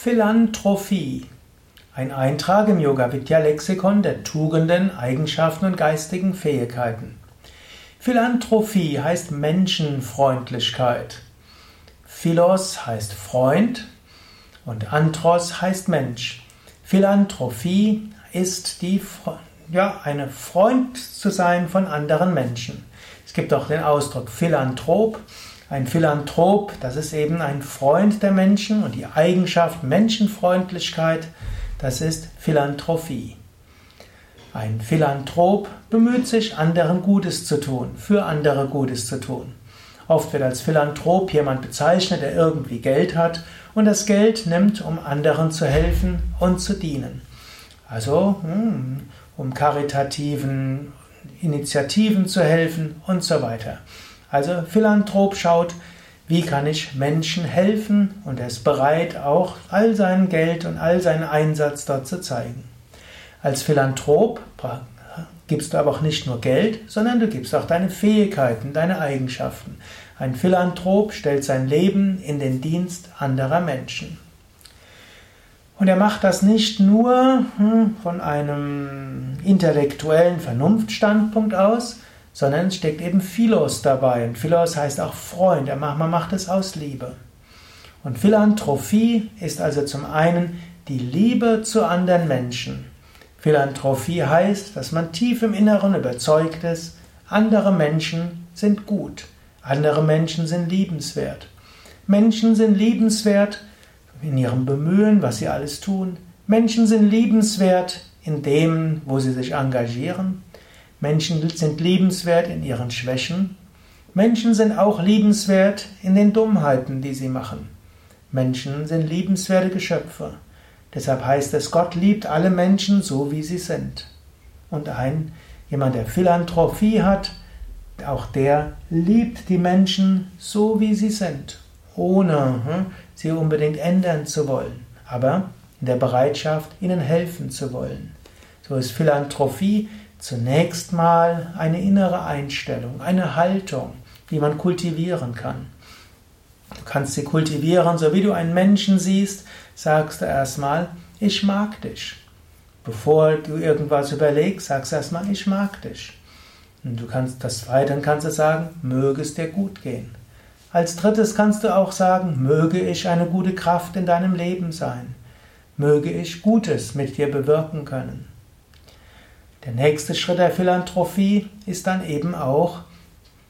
Philanthropie. Ein Eintrag im Yoga Vidya Lexikon der Tugenden, Eigenschaften und geistigen Fähigkeiten. Philanthropie heißt Menschenfreundlichkeit. Philos heißt Freund und Anthros heißt Mensch. Philanthropie ist die, ja, eine Freund zu sein von anderen Menschen. Es gibt auch den Ausdruck Philanthrop. Ein Philanthrop, das ist eben ein Freund der Menschen und die Eigenschaft Menschenfreundlichkeit, das ist Philanthropie. Ein Philanthrop bemüht sich, anderen Gutes zu tun, für andere Gutes zu tun. Oft wird als Philanthrop jemand bezeichnet, der irgendwie Geld hat und das Geld nimmt, um anderen zu helfen und zu dienen. Also hm, um karitativen Initiativen zu helfen und so weiter. Also Philanthrop schaut, wie kann ich Menschen helfen und er ist bereit, auch all sein Geld und all seinen Einsatz dort zu zeigen. Als Philanthrop gibst du aber auch nicht nur Geld, sondern du gibst auch deine Fähigkeiten, deine Eigenschaften. Ein Philanthrop stellt sein Leben in den Dienst anderer Menschen. Und er macht das nicht nur hm, von einem intellektuellen Vernunftstandpunkt aus, sondern es steckt eben Philos dabei. Und Philos heißt auch Freund. Man macht es aus Liebe. Und Philanthropie ist also zum einen die Liebe zu anderen Menschen. Philanthropie heißt, dass man tief im Inneren überzeugt ist, andere Menschen sind gut, andere Menschen sind liebenswert. Menschen sind liebenswert in ihrem Bemühen, was sie alles tun. Menschen sind liebenswert in dem, wo sie sich engagieren. Menschen sind liebenswert in ihren Schwächen. Menschen sind auch liebenswert in den Dummheiten, die sie machen. Menschen sind liebenswerte Geschöpfe. Deshalb heißt es, Gott liebt alle Menschen so, wie sie sind. Und ein, jemand, der Philanthropie hat, auch der liebt die Menschen so, wie sie sind, ohne hm, sie unbedingt ändern zu wollen, aber in der Bereitschaft, ihnen helfen zu wollen. So ist Philanthropie Zunächst mal eine innere Einstellung, eine Haltung, die man kultivieren kann. Du kannst sie kultivieren, so wie du einen Menschen siehst, sagst du erstmal, ich mag dich. Bevor du irgendwas überlegst, sagst du erstmal, ich mag dich. Und du kannst das zweite kannst du sagen, möge es dir gut gehen. Als drittes kannst du auch sagen, möge ich eine gute Kraft in deinem Leben sein. Möge ich Gutes mit dir bewirken können. Der nächste Schritt der Philanthropie ist dann eben auch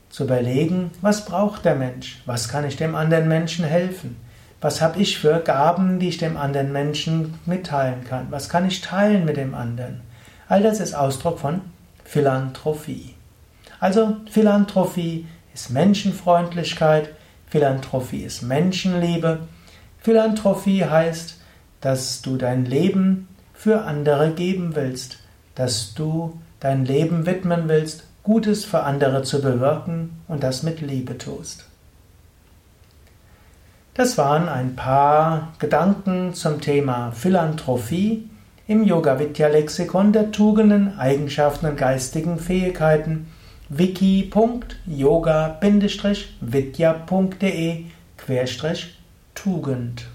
zu überlegen, was braucht der Mensch? Was kann ich dem anderen Menschen helfen? Was habe ich für Gaben, die ich dem anderen Menschen mitteilen kann? Was kann ich teilen mit dem anderen? All das ist Ausdruck von Philanthropie. Also Philanthropie ist Menschenfreundlichkeit, Philanthropie ist Menschenliebe. Philanthropie heißt, dass du dein Leben für andere geben willst dass du dein Leben widmen willst, Gutes für andere zu bewirken und das mit Liebe tust. Das waren ein paar Gedanken zum Thema Philanthropie im Yoga Vidya Lexikon der Tugenden, Eigenschaften und geistigen Fähigkeiten wiki.yoga-vidya.de Tugend